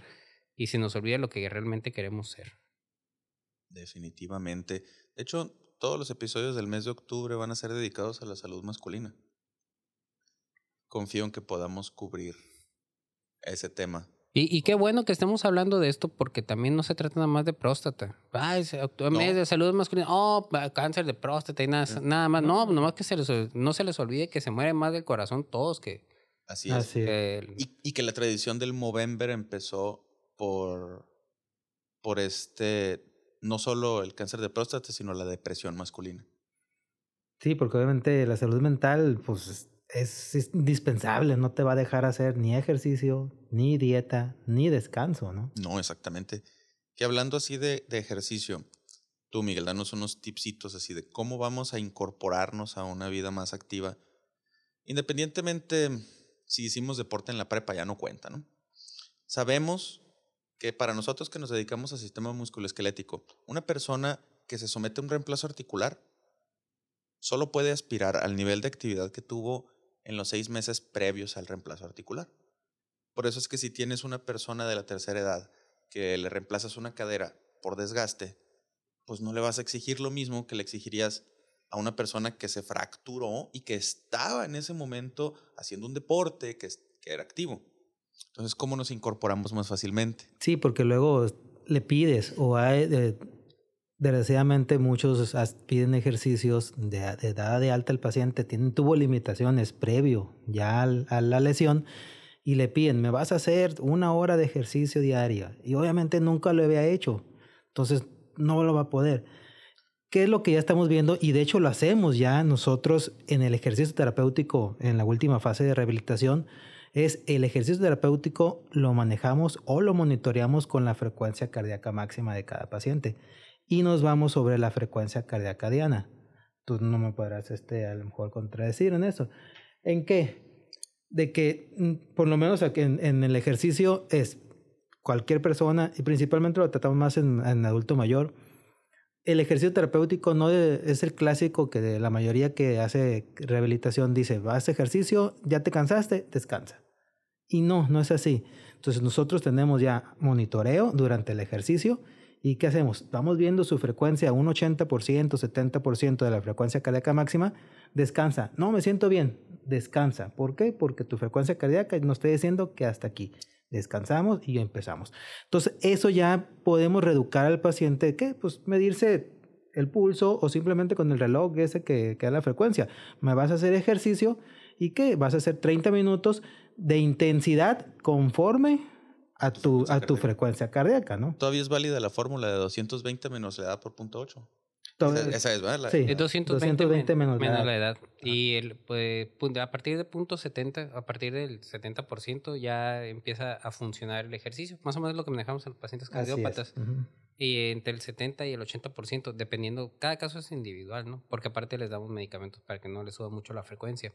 y se nos olvida lo que realmente queremos ser. Definitivamente. De hecho, todos los episodios del mes de octubre van a ser dedicados a la salud masculina. Confío en que podamos cubrir ese tema. Y, y qué bueno que estemos hablando de esto porque también no se trata nada más de próstata. Ah, es octubre, No. mes de salud masculina. Oh, cáncer de próstata y nada, Sí. nada más. No, nomás que se les, no se les olvide que se muere más del corazón todos que... Así es. Así es. que- Y, y que la tradición del Movember empezó por, por este, no solo el cáncer de próstata, sino la depresión masculina. Sí, porque obviamente la salud mental, pues es- indispensable, no te va a dejar hacer ni ejercicio, ni dieta, ni descanso, ¿no? No, exactamente. Que hablando así de, de ejercicio, tú, Miguel, danos unos tipsitos así de cómo vamos a incorporarnos a una vida más activa. Independientemente si hicimos deporte en la prepa, ya no cuenta, ¿no? Sabemos que para nosotros que nos dedicamos al sistema musculoesquelético, una persona que se somete a un reemplazo articular solo puede aspirar al nivel de actividad que tuvo en los seis meses previos al reemplazo articular. Por eso es que si tienes una persona de la tercera edad que le reemplazas una cadera por desgaste, pues no le vas a exigir lo mismo que le exigirías a una persona que se fracturó y que estaba en ese momento haciendo un deporte, que, que era activo. Entonces, ¿cómo nos incorporamos más fácilmente? Sí, porque luego le pides o hay, desgraciadamente muchos piden ejercicios de, de edad de alta el paciente, tienen, tuvo limitaciones previo ya a la lesión y le piden, me vas a hacer una hora de ejercicio diaria y obviamente nunca lo había hecho, entonces no lo va a poder. ¿Qué es lo que ya estamos viendo? Y de hecho lo hacemos ya nosotros en el ejercicio terapéutico, en la última fase de rehabilitación, es el ejercicio terapéutico lo manejamos o lo monitoreamos con la frecuencia cardíaca máxima de cada paciente y nos vamos sobre la frecuencia cardíaca diana. Tú no me podrás este, a lo mejor contradecir en eso. ¿En qué? De que mm, por lo menos en, en el ejercicio es cualquier persona y principalmente lo tratamos más en, en adulto mayor. El ejercicio terapéutico no es el clásico que la mayoría que hace rehabilitación dice, vas a ejercicio, ya te cansaste, descansa. Y no, no es así. Entonces nosotros tenemos ya monitoreo durante el ejercicio y ¿qué hacemos? Vamos viendo su frecuencia a un 80%, 70% de la frecuencia cardíaca máxima, descansa. No, me siento bien, descansa. ¿Por qué? Porque tu frecuencia cardíaca nos está diciendo que hasta aquí. Descansamos y empezamos. Entonces, eso ya podemos reeducar al paciente, ¿qué? Pues medirse el pulso o simplemente con el reloj ese que, que da la frecuencia. Me vas a hacer ejercicio y ¿qué? Vas a hacer 30 minutos de intensidad conforme a tu, frecuencia a tu cardíaca. frecuencia cardíaca, ¿no? Todavía es válida la fórmula de 220 menos la edad por punto 8. Todo- Esa, esa es, ¿verdad? La- Sí. Es 220, 220 menos, menos la la edad. edad. Y el, pues, pu- a partir de punto 70, a partir del 70% ya empieza a funcionar el ejercicio. Más o menos lo que manejamos en los pacientes cardiópatas. Y entre el 70 y el 80%, dependiendo, cada caso es individual, ¿no? Porque aparte les damos medicamentos para que no les suba mucho la frecuencia.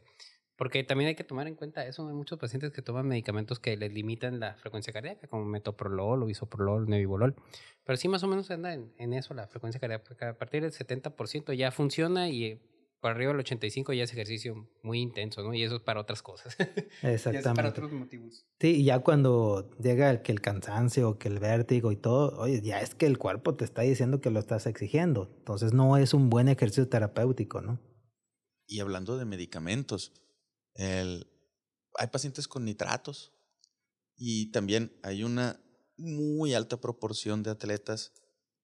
Porque también hay que tomar en cuenta eso. Hay muchos pacientes que toman medicamentos que les limitan la frecuencia cardíaca, como metoprolol o bisoprolol, nebivolol. Pero sí más o menos anda en, en eso la frecuencia cardíaca. A partir del 70% ya funciona y eh, por arriba del 85 ya es ejercicio muy intenso, ¿no? Y eso es para otras cosas. Ya es para Exactamente. otros motivos. Sí, y ya cuando llega el, que el cansancio, que el vértigo y todo, oye, ya es que el cuerpo te está diciendo que lo estás exigiendo. Entonces no es un buen ejercicio terapéutico, ¿no? Y hablando de medicamentos, hay pacientes con nitratos y también hay una muy alta proporción de atletas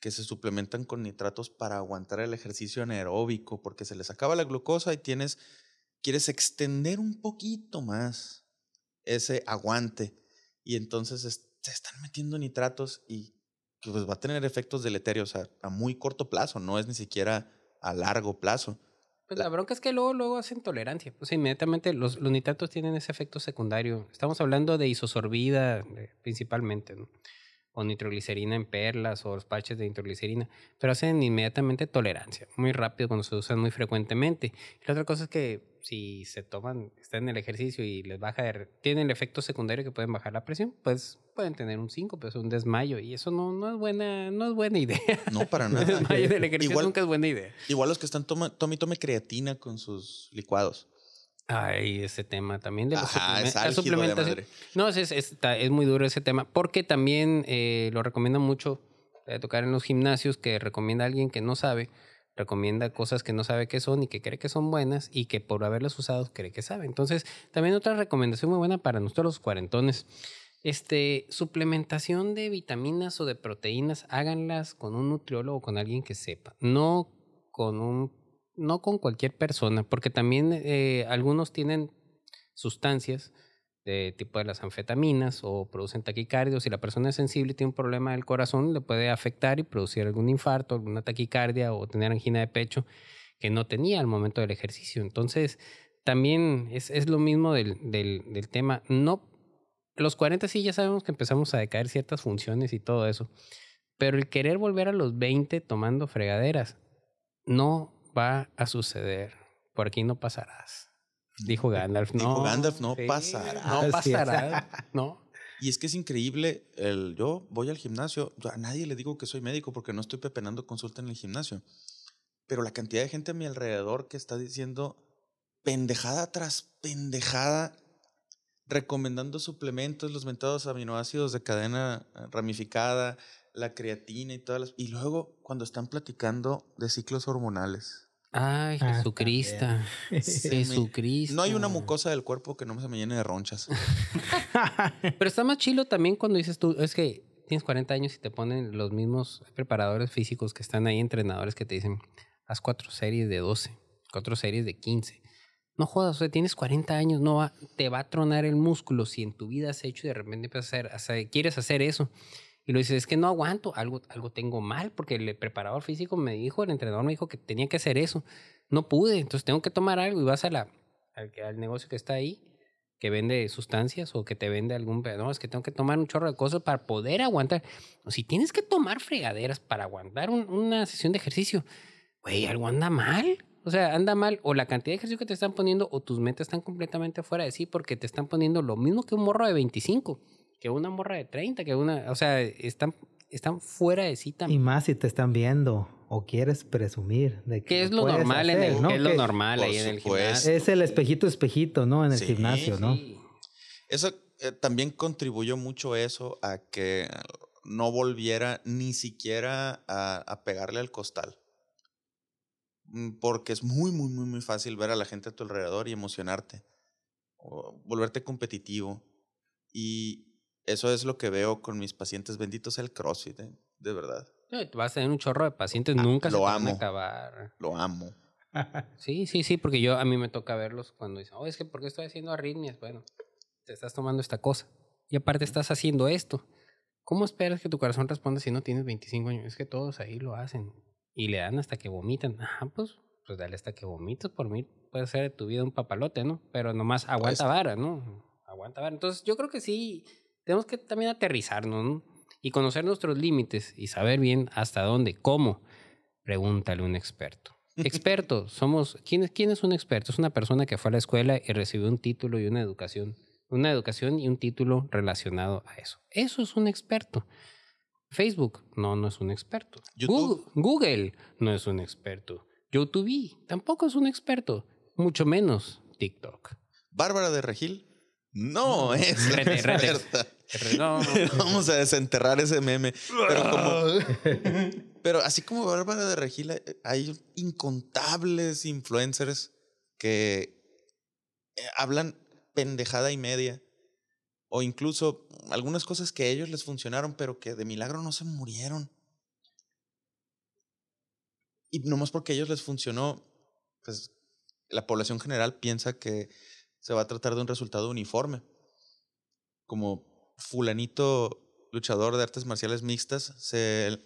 que se suplementan con nitratos para aguantar el ejercicio anaeróbico porque se les acaba la glucosa y tienes quieres extender un poquito más ese aguante y entonces es- se están metiendo nitratos y pues va a tener efectos deleterios a muy corto plazo, no es ni siquiera a largo plazo. Pues la bronca es que luego, luego hacen tolerancia. Pues inmediatamente los, los nitratos tienen ese efecto secundario. Estamos hablando de isosorbida eh, principalmente, ¿no? O nitroglicerina en perlas o los parches de nitroglicerina. Pero hacen inmediatamente tolerancia. Muy rápido cuando se usan muy frecuentemente. Y la otra cosa es que si se toman, están en el ejercicio y les baja, de, tienen el efecto secundario que pueden bajar la presión, pues pueden tener un 5, pues un desmayo. Y eso no, no es buena, no es buena idea. No, para nada. desmayo del ejercicio Igual- nunca es buena idea. Igual los que están toma, tome tome creatina con sus licuados. Ay, ese tema también de la suplementación. No, es, es, es- está- es muy duro ese tema, porque también eh, lo recomiendan mucho eh, tocar en los gimnasios, que recomienda a alguien que no sabe, recomienda cosas que no sabe qué son y que cree que son buenas y que por haberlas usado cree que sabe. Entonces, también otra recomendación muy buena para nosotros los cuarentones. Este, suplementación de vitaminas o de proteínas, háganlas con un nutriólogo o con alguien que sepa, no con un no con cualquier persona, porque también eh, algunos tienen sustancias de tipo de las anfetaminas o producen taquicardia. Si la persona es sensible y tiene un problema del corazón, le puede afectar y producir algún infarto, alguna taquicardia o tener angina de pecho que no tenía al momento del ejercicio. Entonces, también es, es lo mismo del, del, del tema. No, los 40 sí ya sabemos que empezamos a decaer ciertas funciones y todo eso, pero el querer volver a los 20 tomando fregaderas no va a suceder. Por aquí no pasarás. Dijo Gandalf. Dijo no, Gandalf, no sí, pasarás. No pasarás. No. Y es que es increíble, el, yo voy al gimnasio, yo a nadie le digo que soy médico porque no estoy pepenando consulta en el gimnasio, pero la cantidad de gente a mi alrededor que está diciendo pendejada tras pendejada, recomendando suplementos, los mentados aminoácidos de cadena ramificada, la creatina y todas las... Y luego cuando están platicando de ciclos hormonales. Ay, Ah, Jesucristo. Jesucristo. No hay una mucosa del cuerpo que no se me llene de ronchas. Pero está más chilo también cuando dices tú, es que tienes 40 años y te ponen los mismos preparadores físicos que están ahí, entrenadores que te dicen, haz cuatro series de 12, cuatro series de 15. No jodas, o sea, tienes 40 años, no va, te va a tronar el músculo si en tu vida has hecho y de repente empiezas a hacer, a hacer- quieres hacer eso. Y lo dices, es que no aguanto, algo, algo tengo mal, porque el preparador físico me dijo, el entrenador me dijo que tenía que hacer eso. No pude, entonces tengo que tomar algo y vas a la, al, negocio que está ahí, que vende sustancias o que te vende algún... No, es que tengo que tomar un chorro de cosas para poder aguantar. O si tienes que tomar fregaderas para aguantar un- una sesión de ejercicio, güey, algo anda mal. O sea, anda mal o la cantidad de ejercicio que te están poniendo o tus metas están completamente fuera de sí porque te están poniendo lo mismo que un morro de 25, que una morra de 30, que una... O sea, están, están fuera de sí Y más si te están viendo o quieres presumir de que Que es lo normal en el, ¿no? es lo Que normal ahí en el gimnasio. Es el espejito espejito, ¿no? En el Sí, gimnasio, ¿no? Sí. Eso eh, también contribuyó mucho eso a que no volviera ni siquiera a, a pegarle al costal. Mm, Porque es muy, muy, muy, muy fácil ver a la gente a tu alrededor y emocionarte. O volverte competitivo. Y eso es lo que veo con mis pacientes. Bendito sea el CrossFit, ¿eh? de verdad. Vas a tener un chorro de pacientes, Ah, nunca se lo te van a amo. acabar. Lo amo. Sí, sí, sí, porque yo a mí me toca verlos cuando dicen, oh, es que ¿por qué estoy haciendo arritmias? Bueno, te estás tomando esta cosa y aparte estás haciendo esto. ¿Cómo esperas que tu corazón responda si no tienes 25 años? Es que todos ahí lo hacen y le dan hasta que vomitan. Ajá, pues, pues dale hasta que vomites por mí. Puede ser de tu vida un papalote, ¿no? Pero nomás aguanta vara, ¿no? Aguanta vara. Entonces yo creo que sí, tenemos que también aterrizarnos, ¿no? Y conocer nuestros límites y saber bien hasta dónde, cómo. Pregúntale a un experto. Experto, somos. ¿quién es, ¿Quién es un experto? Es una persona que fue a la escuela y recibió un título y una educación. Una educación y un título relacionado a eso. Eso es un experto. Facebook, no, no es un experto. Google, Google, no es un experto. YouTube tampoco es un experto, mucho menos TikTok. Bárbara de Regil no es la Rete, rete. No, Vamos a desenterrar ese meme. Pero, como, pero así como Bárbara de Regil, hay- hay incontables influencers que eh, hablan pendejada y media. O incluso algunas cosas que a ellos les funcionaron, pero que de milagro no se murieron. Y nomás porque a ellos les funcionó, pues la población general piensa que se va a tratar de un resultado uniforme. Como fulanito luchador de artes marciales mixtas se,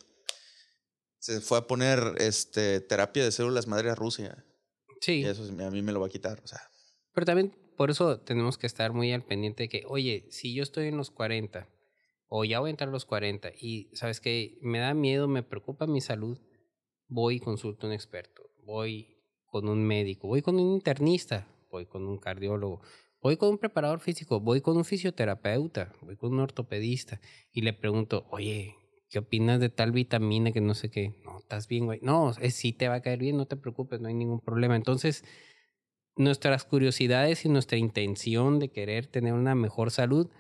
se fue a poner este, terapia de células madre a Rusia. sí. Y eso a mí me lo va a quitar. O sea, Pero también por eso tenemos que estar muy al pendiente de que, oye, si yo estoy en los 40 o ya voy a entrar a los 40 y sabes que me da miedo, me preocupa mi salud, voy y consulto a un experto, voy con un médico, voy con un internista, voy con un cardiólogo, voy con un preparador físico, voy con un fisioterapeuta, voy con un ortopedista y le pregunto, oye, ¿qué opinas de tal vitamina que no sé qué? No, estás bien, güey. No, es, sí te va a caer bien, no te preocupes, no hay ningún problema. Entonces, nuestras curiosidades y nuestra intención de querer tener una mejor salud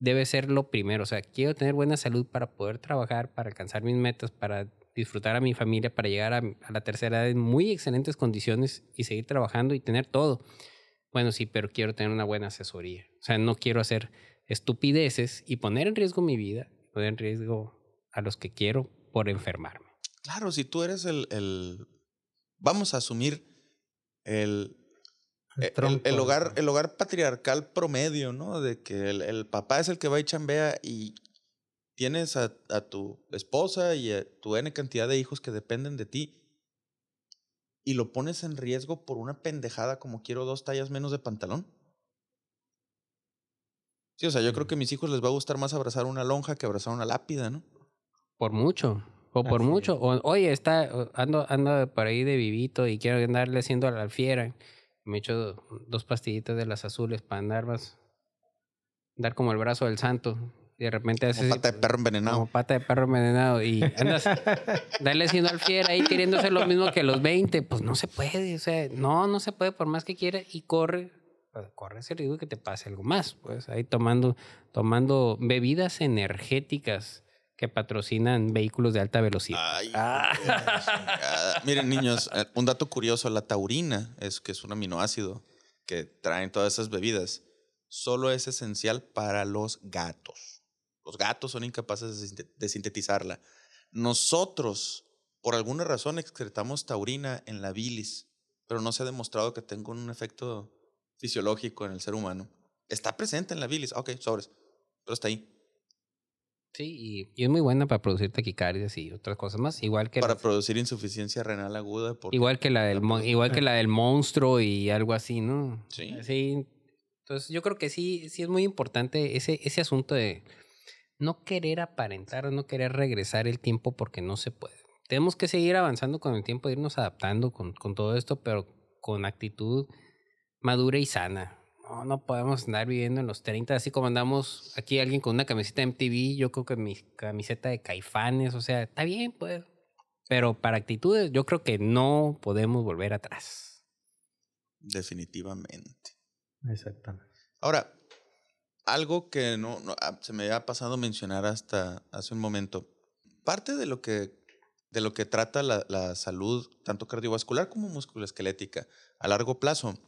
debe ser lo primero. O sea, quiero tener buena salud para poder trabajar, para alcanzar mis metas, para disfrutar a mi familia, para llegar a, a la tercera edad en muy excelentes condiciones y seguir trabajando y tener todo. Bueno, sí, pero quiero tener una buena asesoría. O sea, no quiero hacer estupideces y poner en riesgo mi vida, poner en riesgo a los que quiero por enfermarme. claro, si tú eres el, el vamos a asumir el, El el hogar, el hogar patriarcal promedio, ¿no? De que el, el papá es el que va y chambea y tienes a, a tu esposa y a tu N cantidad de hijos que dependen de ti y lo pones en riesgo por una pendejada como quiero dos tallas menos de pantalón. Sí, o sea, yo creo que a mis hijos les va a gustar más abrazar una lonja que abrazar una lápida, ¿no? Por mucho. O por Así mucho. O, oye, está, ando, ando por ahí de vivito y quiero andarle haciendo a la alfiera. Me echo dos pastillitas de las azules para andar más. Dar como el brazo del santo. Y de repente haces. Como pata de perro envenenado. Como pata de perro envenenado. Y andas darle haciendo alfiera ahí queriendo hacer lo mismo que los 20. Pues no se puede. O sea, no, no se puede por más que quiera. Y corre. pues, Corre ese riesgo que te pase algo más. Pues ahí tomando, tomando bebidas energéticas que patrocinan vehículos de alta velocidad. Ay, Ah. Miren, niños, eh, un dato curioso: la taurina, es que es un aminoácido que traen todas esas bebidas, solo es esencial para los gatos. Los gatos son incapaces de sinte- de sintetizarla. Nosotros, por alguna razón, excretamos taurina en la bilis, pero no se ha demostrado que tenga un efecto fisiológico en el ser humano. Está presente en la bilis, ok, sobres, pero está ahí. Sí, y, y es muy buena para producir taquicardias y otras cosas más. Igual que, Para las- producir insuficiencia renal aguda. igual que la del mo- igual que la del monstruo y algo así, ¿no? Sí. Sí. Entonces yo creo que sí, sí es muy importante ese, ese asunto de no querer aparentar, no querer regresar el tiempo porque no se puede. Tenemos que seguir avanzando con el tiempo, irnos adaptando con, con todo esto, pero con actitud madura y sana. No, no podemos andar viviendo en los 30, así como andamos aquí alguien con una camiseta de MTV, yo creo que mi camiseta de caifanes, o sea, está bien, pues. Pero para actitudes, yo creo que no podemos volver atrás. Definitivamente. Exactamente. Ahora, algo que no, no- ah, se me había pasado mencionar hasta hace un momento. Parte de lo que, de lo que trata la, la salud, tanto cardiovascular como musculoesquelética, a largo plazo,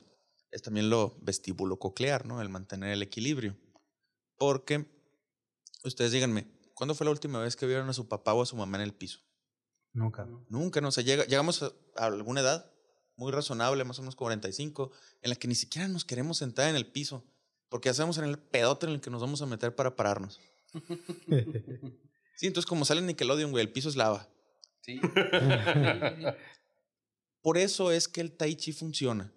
es también lo vestíbulo-coclear, ¿no? El mantener el equilibrio. Porque, ustedes díganme, ¿cuándo fue la última vez que vieron a su papá o a su mamá en el piso? Nunca. Nunca, no sé, llega, llegamos a, a alguna edad muy razonable, más o menos 45, en la que ni siquiera nos queremos sentar en el piso, porque ya sabemos en el pedote en el que nos vamos a meter para pararnos. Sí, entonces como sale Nickelodeon, güey, el piso es lava. Sí. Por eso es que el Tai Chi funciona.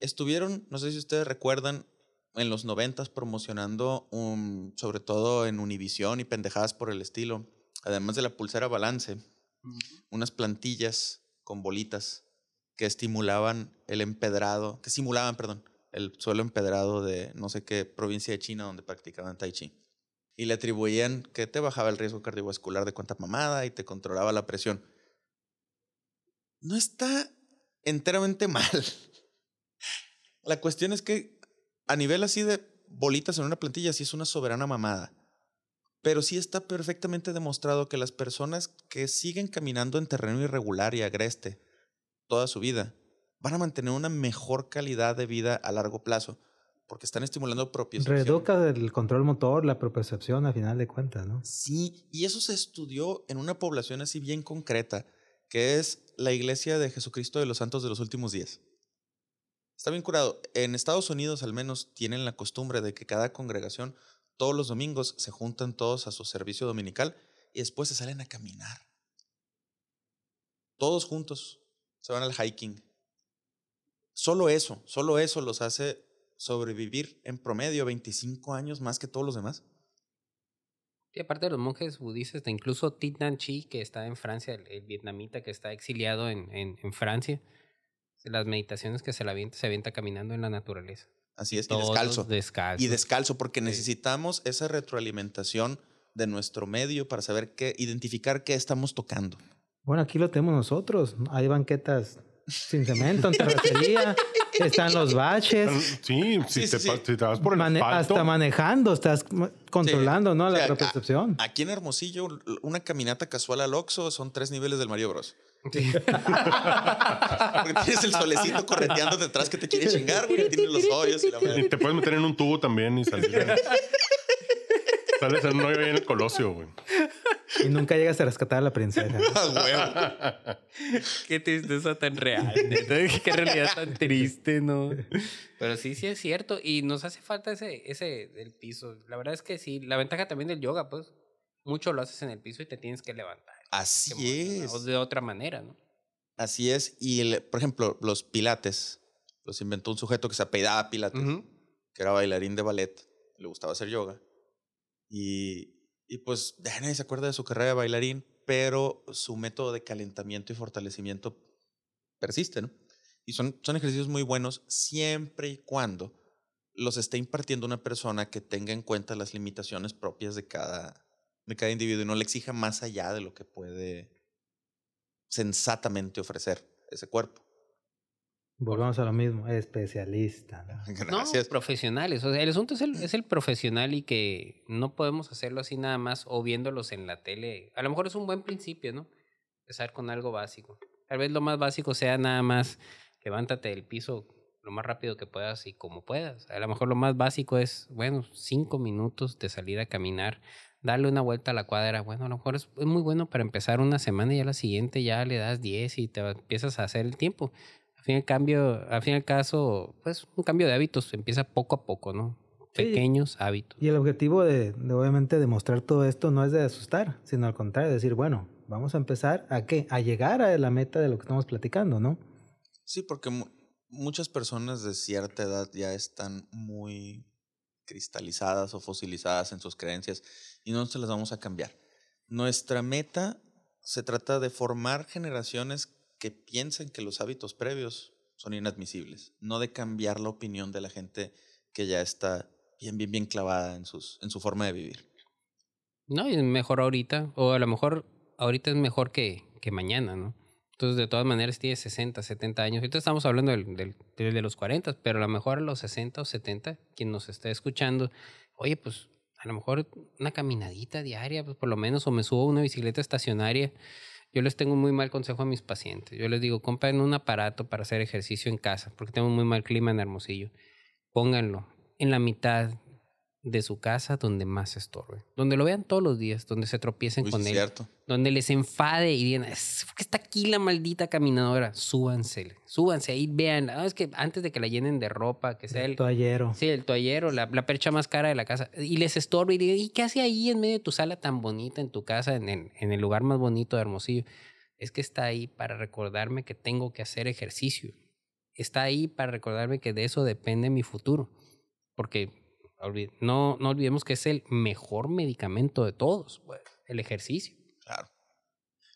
Estuvieron, no sé si ustedes recuerdan, en los noventas promocionando, un, sobre todo en Univisión y pendejadas por el estilo, además de la pulsera balance, unas plantillas con bolitas que estimulaban el empedrado, que simulaban, perdón, el suelo empedrado de no sé qué provincia de China donde practicaban Tai Chi. Y le atribuían que te bajaba el riesgo cardiovascular de cuánta mamada y te controlaba la presión. no está enteramente mal. La cuestión es que a nivel así de bolitas en una plantilla, sí es una soberana mamada. Pero sí está perfectamente demostrado que las personas que siguen caminando en terreno irregular y agreste toda su vida van a mantener una mejor calidad de vida a largo plazo porque están estimulando propiocepción. Reduca el control motor, la propiocepción a final de cuentas, ¿no? Sí, y eso se estudió en una población así bien concreta, que es la Iglesia de Jesucristo de los Santos de los Últimos Días. Está bien curado. En Estados Unidos al menos tienen la costumbre de que cada congregación todos los domingos se juntan todos a su servicio dominical y después se salen a caminar. Todos juntos se van al hiking. Solo eso, solo eso los hace sobrevivir en promedio 25 años más que todos los demás. Y aparte de los monjes budistas, incluso Thich Nhat Chi, que está en Francia, el, vietnamita que está exiliado en, en, en, Francia, las meditaciones que se la avienta, se avienta caminando en la naturaleza. Así es, y descalzo. Y descalzo, porque necesitamos esa retroalimentación de nuestro medio para saber qué, identificar qué estamos tocando. Bueno, aquí lo tenemos nosotros. Hay banquetas sin cemento, en terracería. Están los baches. Sí, si, te, te, vas por el Mane Hasta manejando, estás controlando, ¿no? La percepción. Aquí en Hermosillo, una caminata casual al Oxxo son tres niveles del Mario Bros. Porque tienes el solecito correteando detrás que te quiere chingar, güey. Tienes los hoyos y la Y te puedes meter en un tubo también y salir. Sales en un hoyo en el colosio, güey. Y nunca llegas a rescatar a la princesa. Qué tristeza tan real. Qué realidad tan triste, ¿no? Pero sí, sí es cierto. Y nos hace falta ese, ese del piso. La verdad es que sí. La ventaja también del yoga, pues, mucho lo haces en el piso y te tienes que levantar. Así es. O de otra manera, ¿no? Así es. Y, el, por ejemplo, los pilates los inventó un sujeto que se apellidaba Pilates, que era bailarín de ballet, le gustaba hacer yoga. Y y pues nadie se acuerda de su carrera de bailarín, pero su método de calentamiento y fortalecimiento persiste, ¿no? Y son, son ejercicios muy buenos siempre y cuando los esté impartiendo una persona que tenga en cuenta las limitaciones propias de cada, de cada individuo y no le exija más allá de lo que puede sensatamente ofrecer ese cuerpo. Volvamos a lo mismo, especialista. ¿no? profesionales. O sea, el asunto es el, es el profesional y que no podemos hacerlo así nada más o viéndolos en la tele. A lo mejor es un buen principio, ¿no? Empezar con algo básico. Tal vez lo más básico sea nada más levántate del piso lo más rápido que puedas y como puedas. A lo mejor lo más básico es, bueno, cinco minutos de salir a caminar, darle una vuelta a la cuadra. Bueno, a lo mejor es, es muy bueno para empezar una semana y a la siguiente ya le das diez y te empiezas a hacer el tiempo. Al fin, cambio, al fin y al caso, pues un cambio de hábitos empieza poco a poco, ¿no? Pequeños hábitos. Y el objetivo de, de, obviamente, demostrar todo esto no es de asustar, sino al contrario, decir, bueno, vamos a empezar a qué? A llegar a la meta de lo que estamos platicando, ¿no? Sí, porque muchas personas de cierta edad ya están muy cristalizadas o fosilizadas en sus creencias y no se las vamos a cambiar. Nuestra meta se trata de formar generaciones que piensen que los hábitos previos son inadmisibles, no de cambiar la opinión de la gente que ya está bien, bien, bien clavada en, sus, en su forma de vivir. No, y mejor ahorita, o a lo mejor ahorita es mejor que, que mañana, ¿no? Entonces, de todas maneras, tiene 60, 70 años. Ahorita estamos hablando del, del, de los 40, pero a lo mejor a los 60 o 70, quien nos está escuchando, oye, pues a lo mejor una caminadita diaria, pues por lo menos, o me subo a una bicicleta estacionaria yo les tengo muy mal consejo a mis pacientes. Yo les digo, compren un aparato para hacer ejercicio en casa, porque tengo muy mal clima en Hermosillo. Pónganlo en la mitad de su casa donde más estorbe. Donde lo vean todos los días, donde se tropiecen con él. Cierto. Donde les enfade y digan, que está aquí la maldita caminadora. Súbanse, súbanse ahí, vean. es que antes de que la llenen de ropa, que sea el, el toallero. Sí, el toallero, la, la, percha más cara de la casa. Y les estorbe y digan, ¿y qué hace ahí en medio de tu sala tan bonita, en tu casa, en el, en el lugar más bonito de Hermosillo? Es que está ahí para recordarme que tengo que hacer ejercicio. Está ahí para recordarme que de eso depende mi futuro. Porque no, no olvidemos que es el mejor medicamento de todos, pues, el ejercicio. Claro.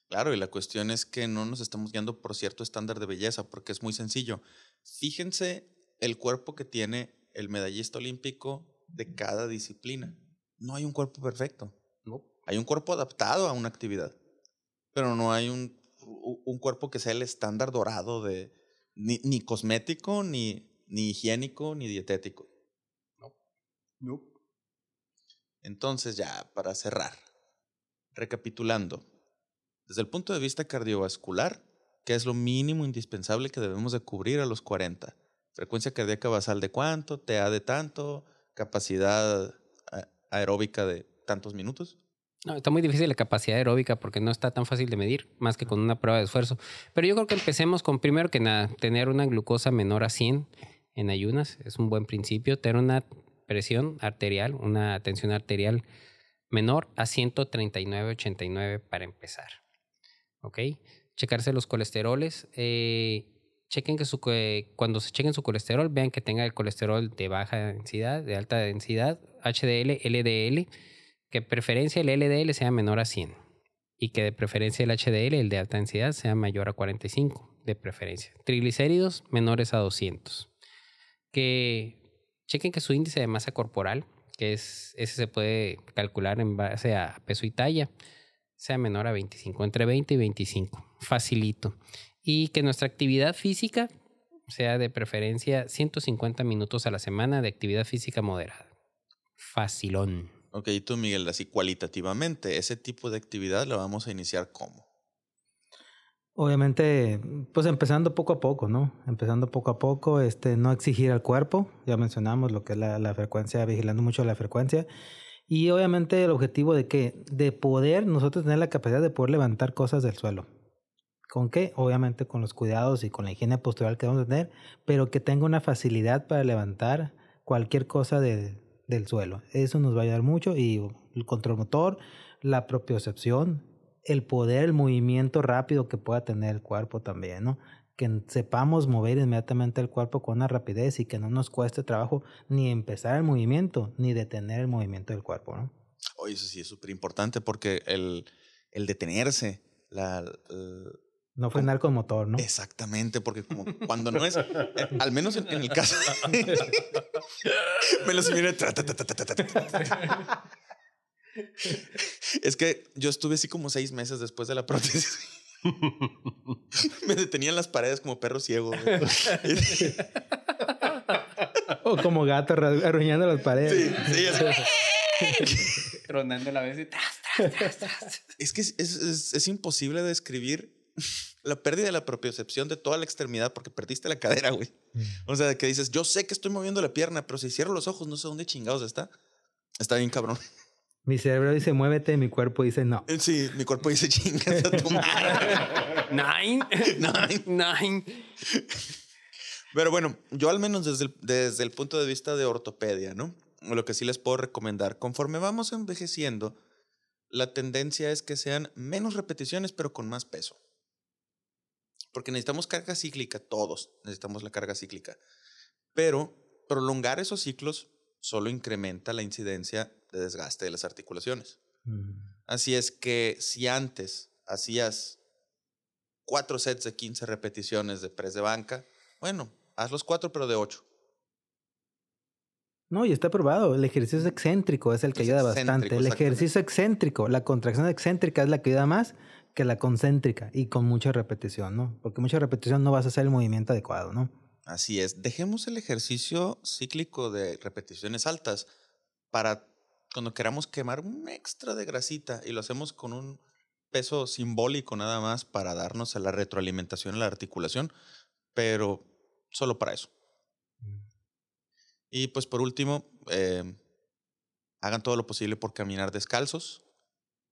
Claro, y la cuestión es que no nos estamos guiando por cierto estándar de belleza, porque es muy sencillo. Fíjense el cuerpo que tiene el medallista olímpico de cada disciplina. No hay un cuerpo perfecto. No. Hay un cuerpo adaptado a una actividad, pero no hay un, un cuerpo que sea el estándar dorado de ni, ni cosmético, ni, ni higiénico, ni dietético. Entonces ya, para cerrar, recapitulando, desde el punto de vista cardiovascular, ¿qué es lo mínimo indispensable que debemos de cubrir a los 40? Frecuencia cardíaca basal de cuánto, TA de tanto, capacidad aeróbica de tantos minutos. No, está muy difícil la capacidad aeróbica porque no está tan fácil de medir, más que con una prueba de esfuerzo. Pero yo creo que empecemos con, primero que nada, tener una glucosa menor a 100 en ayunas, es un buen principio. Tener una presión arterial, una tensión arterial menor a 139-89 para empezar. ¿Ok? Checarse los colesteroles. Eh, chequen que su, cuando se chequen su colesterol, vean que tenga el colesterol de baja densidad, de alta densidad, HDL, LDL que preferencia el LDL sea menor a 100 y que de preferencia el HDL, el de alta densidad, sea mayor a 45 de preferencia. Triglicéridos menores a 200. Que chequen que su índice de masa corporal, que es ese se puede calcular en base a peso y talla, sea menor a 25, entre 20 y 25. Facilito. Y que nuestra actividad física sea de preferencia 150 minutos a la semana de actividad física moderada. Facilón. Ok, tú Miguel, así cualitativamente, ese tipo de actividad la vamos a iniciar cómo? Obviamente, pues empezando poco a poco, ¿no? Empezando poco a poco, este, no exigir al cuerpo, ya mencionamos lo que es la, la frecuencia, vigilando mucho la frecuencia. Y obviamente el objetivo de que, de poder nosotros tener la capacidad de poder levantar cosas del suelo. ¿Con qué? Obviamente con los cuidados y con la higiene postural que vamos a tener, pero que tenga una facilidad para levantar cualquier cosa de, del suelo. Eso nos va a ayudar mucho y el control motor, la propiocepción, el poder, el movimiento rápido que pueda tener el cuerpo también, ¿no? Que sepamos mover inmediatamente el cuerpo con una rapidez y que no nos cueste trabajo ni empezar el movimiento ni detener el movimiento del cuerpo, ¿no? Oye, eso sí es súper importante porque el, el detenerse, la, no frenar con motor, ¿no? Exactamente, porque como cuando no es, eh, al menos en, el caso, me lo Es que yo estuve así como seis meses después de la prótesis. me detenían las paredes como perro ciego. o como gato arruinando las paredes. Sí, sí. Rondando la vez y Es que es, es, es imposible describir la pérdida de la propiocepción de toda la extremidad porque perdiste la cadera, güey. Mm. O sea, que dices, yo sé que estoy moviendo la pierna, pero si cierro los ojos no sé dónde chingados está. Está bien cabrón. Mi cerebro dice, muévete, mi cuerpo dice, no. Eh, sí, mi cuerpo dice, chingas a tu madre. Nine. Nine. Nine. Pero bueno, yo al menos desde el, desde el punto de vista de ortopedia, ¿no? Lo que sí les puedo recomendar, conforme vamos envejeciendo, la tendencia es que sean menos repeticiones, pero con más peso. Porque necesitamos carga cíclica, todos necesitamos la carga cíclica. Pero prolongar esos ciclos solo incrementa la incidencia de desgaste de las articulaciones. Mm. Así es que si antes hacías cuatro sets de 15 repeticiones de press de banca, bueno, haz los cuatro pero de ocho. No, y está probado. El ejercicio excéntrico es el que ayuda bastante. El ejercicio excéntrico, la contracción excéntrica es la que ayuda más que la concéntrica y con mucha repetición, ¿no? Porque mucha repetición no vas a hacer el movimiento adecuado, ¿no? Así es. Dejemos el ejercicio cíclico de repeticiones altas para cuando queramos quemar un extra de grasita y lo hacemos con un peso simbólico nada más para darnos a la retroalimentación en la articulación, pero solo para eso. Mm. Y pues por último, eh, hagan todo lo posible por caminar descalzos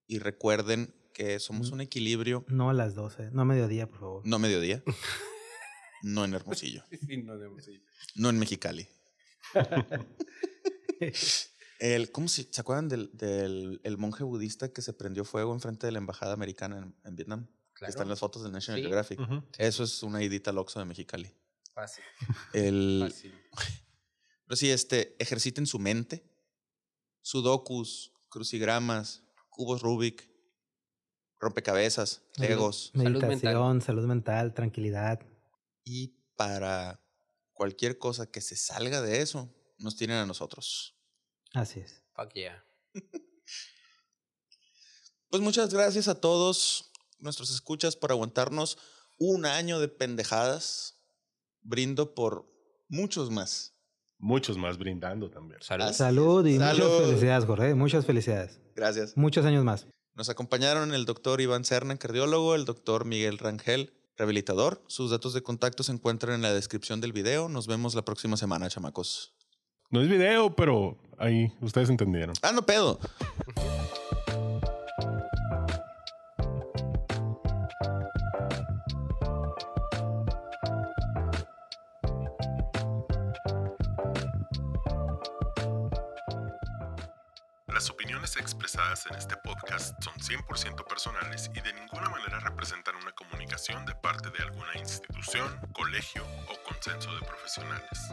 y recuerden que somos un equilibrio. No a las 12, no a mediodía, por favor. No a mediodía. no en Hermosillo. no, en Hermosillo. no en Mexicali. el, ¿Cómo se, se acuerdan del, del el monje budista que se prendió fuego enfrente de la embajada americana en, Vietnam? Claro. Están las fotos del National Geographic. Eso es una idita loxo de Mexicali. Fácil. El, Fácil. Pero sí, este, ejerciten su mente. Sudokus, crucigramas, cubos Rubik, rompecabezas, legos. Meditación, salud mental. tranquilidad. Y para cualquier cosa que se salga de eso, nos tienen a nosotros. Así es. Fuck yeah. pues muchas gracias a todos. nuestros escuchas, por aguantarnos un año de pendejadas. Brindo por muchos más. Muchos más brindando también. Salud. Salud y muchas felicidades, Jorge. Muchas felicidades. Gracias. Muchos años más. Nos acompañaron el doctor Iván Cerna, cardiólogo, el doctor Miguel Rangel, rehabilitador. Sus datos de contacto se encuentran en la descripción del video. Nos vemos la próxima semana, chamacos. No es video, pero ahí ustedes entendieron. Ah, no pedo. Las opiniones expresadas en este podcast son 100% personales y de ninguna manera representan una comunicación de parte de alguna institución, colegio o consenso de profesionales.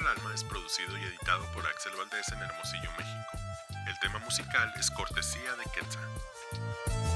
El Alma es producido y editado por Axel Valdés en Hermosillo, México. El tema musical es cortesía de Quetzal.